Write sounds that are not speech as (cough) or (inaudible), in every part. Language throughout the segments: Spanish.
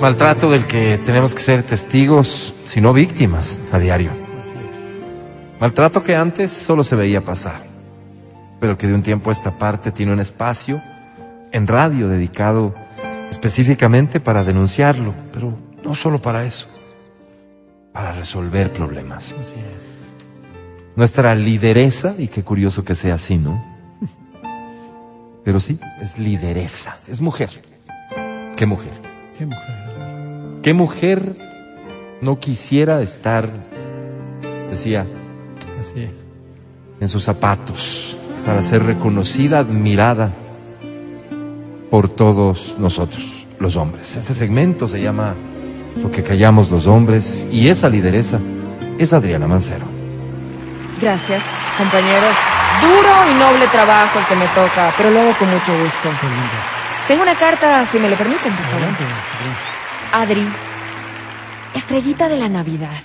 Maltrato del que tenemos que ser testigos, si no víctimas, a diario. Maltrato que antes solo se veía pasar, pero que de un tiempo a esta parte tiene un espacio en radio dedicado específicamente para denunciarlo, pero no solo para eso, para resolver problemas. Nuestra lideresa, y qué curioso que sea así, ¿no? Pero sí, es lideresa, es mujer. ¿Qué mujer? Qué mujer. ¿Qué mujer no quisiera estar, decía, Así es. en sus zapatos para ser reconocida, admirada por todos nosotros, los hombres? Este segmento se llama Lo que callamos los hombres y esa lideresa es Adriana Mancero. Gracias, compañeros. Duro y noble trabajo el que me toca, pero lo hago con mucho gusto. Qué lindo. Tengo una carta, si me lo permiten, por favor. Adri, estrellita de la Navidad.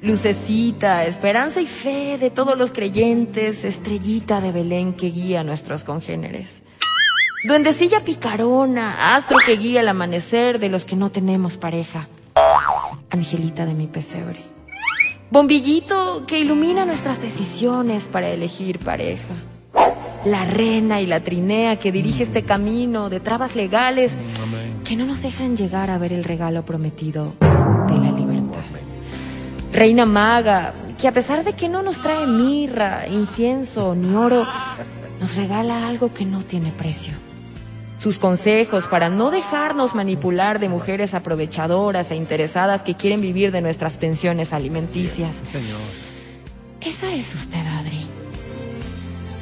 Lucecita, esperanza y fe de todos los creyentes, estrellita de Belén que guía a nuestros congéneres. Duendecilla picarona, astro que guía el amanecer de los que no tenemos pareja. Angelita de mi pesebre. Bombillito que ilumina nuestras decisiones para elegir pareja. La rena y la trinea que dirige este camino de trabas legales que no nos dejan llegar a ver el regalo prometido de la libertad. Reina maga, que a pesar de que no nos trae mirra, incienso ni oro, nos regala algo que no tiene precio. Sus consejos para no dejarnos manipular de mujeres aprovechadoras e interesadas que quieren vivir de nuestras pensiones alimenticias. Sí, señor. Esa es usted, Adri.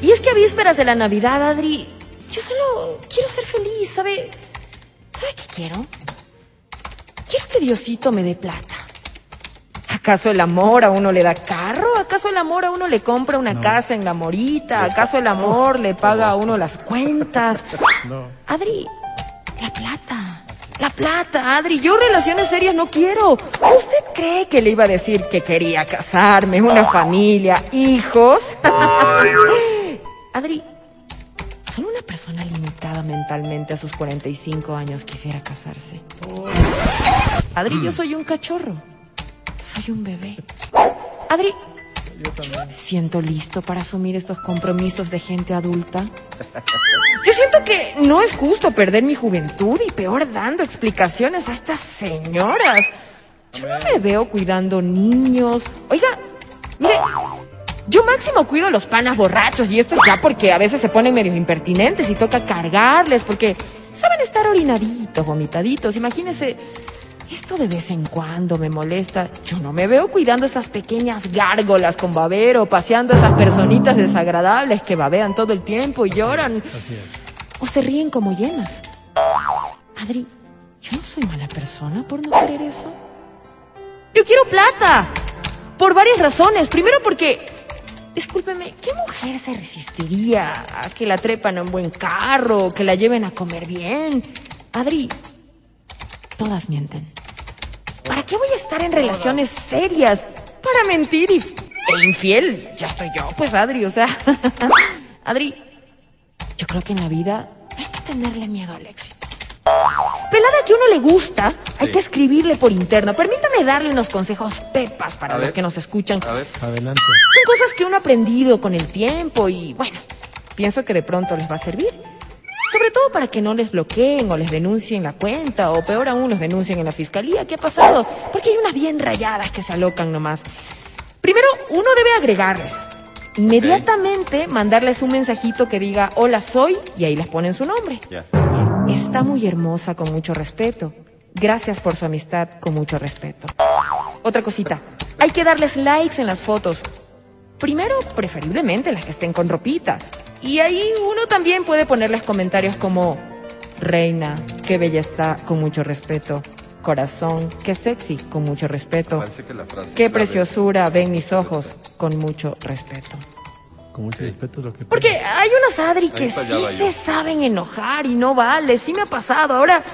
Y es que a vísperas de la Navidad, Adri, yo solo quiero ser feliz, ¿sabe? ¿Sabe qué quiero? Quiero que Diosito me dé plata. ¿Acaso el amor a uno le da carro? ¿Acaso el amor a uno le compra una casa en la morita? ¿Acaso el amor le paga a uno las cuentas? No. Adri, la plata. La plata, Adri. Yo relaciones serias no quiero. ¿Usted cree que le iba a decir que quería casarme, una familia, hijos? (laughs) Adri, solo una persona mentalmente a sus 45 años quisiera casarse. Adri, yo soy un cachorro. Soy un bebé. Adri, yo no me siento listo para asumir estos compromisos de gente adulta. Yo siento que no es justo perder mi juventud y peor dando explicaciones a estas señoras. Yo no me veo cuidando niños. Oiga, yo máximo cuido los panas borrachos y esto es ya porque a veces se ponen medio impertinentes y toca cargarles porque saben estar orinaditos, vomitaditos. Imagínese, esto de vez en cuando me molesta. Yo no me veo cuidando esas pequeñas gárgolas con babero, paseando esas personitas desagradables que babean todo el tiempo y lloran. Así es. O se ríen como llenas. Adri, yo no soy mala persona por no querer eso. Yo quiero plata. Por varias razones. Primero porque, discúlpeme, ¿qué mujer se resistiría a que la trepan en un buen carro, que la lleven a comer bien? Adri, todas mienten. ¿Para qué voy a estar en relaciones serias? Para mentir e infiel. Ya estoy yo, pues Adri, o sea. (laughs) Adri, yo creo que en la vida hay que tenerle miedo al éxito. Pelada que a uno le gusta, hay que escribirle por interno. Permítame darle unos consejos pepas para A los ver. que nos escuchan. A ver. Adelante. Son cosas que uno ha aprendido con el tiempo y bueno, pienso que de pronto les va a servir. Sobre todo para que no les bloqueen o les denuncien la cuenta o peor aún los denuncien en la fiscalía. ¿Qué ha pasado? Porque hay unas bien rayadas que se alocan nomás. Primero, uno debe agregarles. Inmediatamente mandarles un mensajito que diga hola soy y ahí les ponen su nombre. Ya. Está muy hermosa con mucho respeto. Gracias por su amistad con mucho respeto. Otra cosita. Hay que darles likes en las fotos. Primero, preferiblemente las que estén con ropita. Y ahí uno también puede ponerles comentarios como Reina, qué bella está, con mucho respeto. Corazón, qué sexy, con mucho respeto. Que la frase Qué preciosura, ven mis ojos, con mucho respeto. Con mucho respeto lo que Porque hay unas Adri que sí se saben enojar y no vale, sí me ha pasado. Ahora,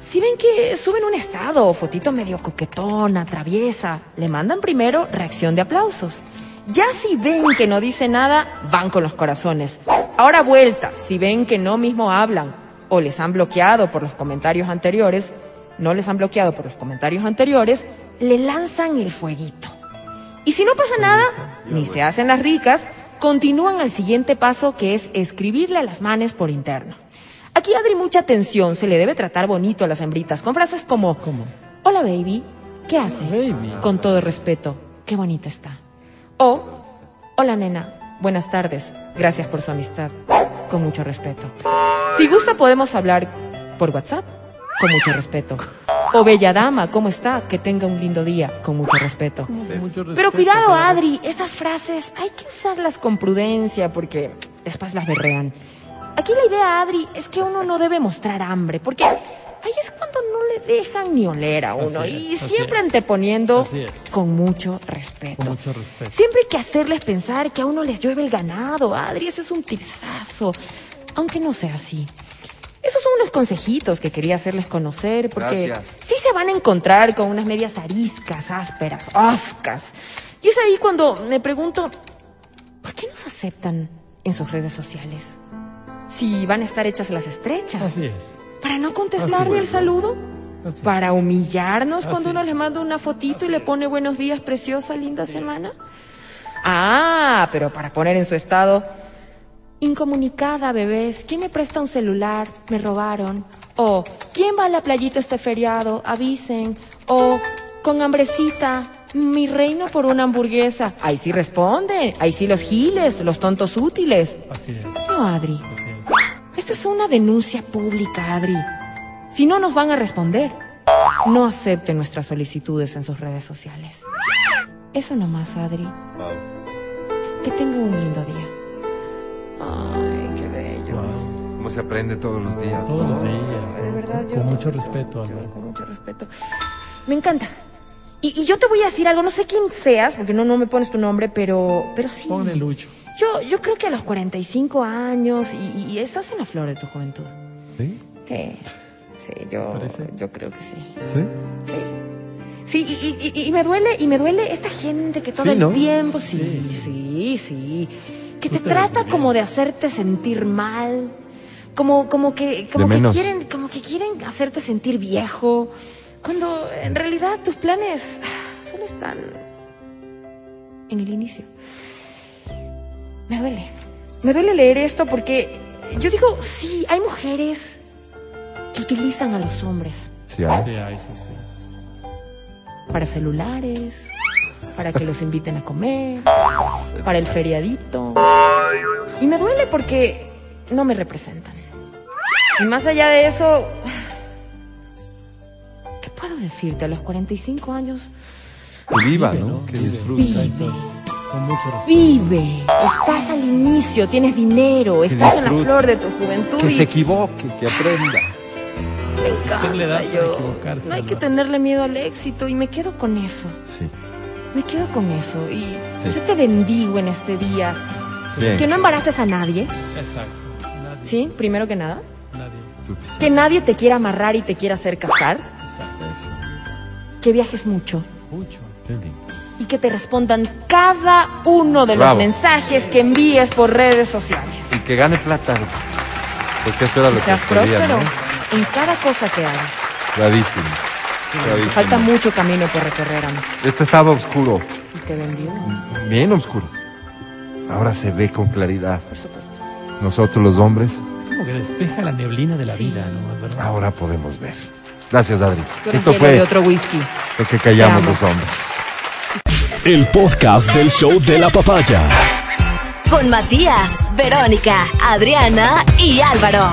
si ven que suben un estado o fotito medio coquetona, traviesa, le mandan primero reacción de aplausos. Ya si ven que no dice nada, van con los corazones. Ahora vuelta, si ven que no mismo hablan o les han bloqueado por los comentarios anteriores, no les han bloqueado por los comentarios anteriores, le lanzan el fueguito. Y si no pasa nada, ni se hacen las ricas, continúan al siguiente paso que es escribirle a las manes por interno. Aquí Adri mucha atención, se le debe tratar bonito a las hembritas, con frases como ¿Cómo? Hola baby, ¿qué hace? Baby. Con todo respeto, qué bonita está. O Hola nena, buenas tardes, gracias por su amistad, con mucho respeto. Si gusta podemos hablar por WhatsApp, con mucho respeto. O Bella Dama, ¿cómo está? Que tenga un lindo día, con mucho respeto. Con mucho respeto, Pero cuidado, claro. Adri, esas frases hay que usarlas con prudencia porque después las berrean. Aquí la idea, Adri, es que uno no debe mostrar hambre, porque ahí es cuando no le dejan ni oler a uno. Es, y siempre es. anteponiendo con mucho respeto. Con mucho respeto. Siempre hay que hacerles pensar que a uno les llueve el ganado, Adri, ese es un tipsazo. Aunque no sea así. Esos son unos consejitos que quería hacerles conocer, porque Gracias. sí se van a encontrar con unas medias ariscas, ásperas, oscas. Y es ahí cuando me pregunto, ¿por qué nos aceptan en sus redes sociales? Si van a estar hechas las estrechas. Así es. ¿Para no contestar ni el saludo? Así. ¿Para humillarnos Así cuando uno es. le manda una fotito y le pone buenos días, preciosa, linda semana? Ah, pero para poner en su estado, incomunicada, bebés, ¿quién me presta un celular? Me robaron. O, ¿quién va a la playita este feriado? Avisen. O, con hambrecita, mi reino por una hamburguesa. Ahí sí responden, ahí sí los giles, los tontos útiles. Así es. No, Adri. Así es. Esta es una denuncia pública, Adri. Si no nos van a responder, no acepten nuestras solicitudes en sus redes sociales. Eso nomás, Adri. Que tenga un lindo día. Ay, qué bello. Wow. Cómo se aprende todos los días. Todos ¿no? los días. De verdad, Con, yo- con mucho respeto, Álvaro. Con mucho respeto. Me encanta. Y, y yo te voy a decir algo, no sé quién seas, porque no, no me pones tu nombre, pero, pero sí. Ponle Lucho. Yo, yo creo que a los 45 años y, y- y estás en la flor de tu juventud. ¿Sí? Sí, sí, yo, ¿Parece? yo creo que sí. ¿Sí? Sí. Sí, y, y- y- y me duele, y me duele esta gente que todo Sí, el ¿no? tiempo, sí, sí, sí, que te trata como de hacerte sentir mal, como, como que, como que quieren, como que quieren hacerte sentir viejo, cuando en realidad tus planes solo están en el inicio. Me duele, me duele leer esto porque yo digo, sí, hay mujeres que utilizan a los hombres Sí. Sí, ahí sí, sí. para celulares, para que los inviten a comer, para el feriadito. Y me duele porque no me representan. Y más allá de eso, ¿qué puedo decirte? A los 45 años, Que viva, Vive, ¿no? Que Vive, disfrute. vive, Con mucho respeto. vive. Estás al inicio, tienes dinero, estás en la flor de tu juventud Que y se equivoque, que aprenda. me encanta yo. No hay que tenerle miedo al éxito y me quedo con eso. Sí. Me quedo con eso y Sí. yo te bendigo en este día. Bien. Que no embaraces a nadie, Exacto. Nadie. ¿sí? Primero que nada. Nadie. Que nadie te quiera amarrar y te quiera hacer casar. Exacto. Que viajes mucho. Mucho. Qué lindo. Y que te respondan cada uno de Bravo. los mensajes que envíes por redes sociales. Y que gane plata. Porque eso era lo Que que seas próspero ¿no? en cada cosa que hagas. Bravísimo. Falta mucho camino por recorrer, amigo. Esto estaba oscuro. Y te bendigo, Bien oscuro. Ahora se ve con claridad. por supuesto. Nosotros los hombres, Es como que despeja la neblina de la Sí. vida, ¿no? Ahora podemos ver. Gracias, Adri. Esto fue de otro whisky. lo que callamos los hombres. El podcast del show de la papaya. Con Matías, Verónica, Adriana y Álvaro.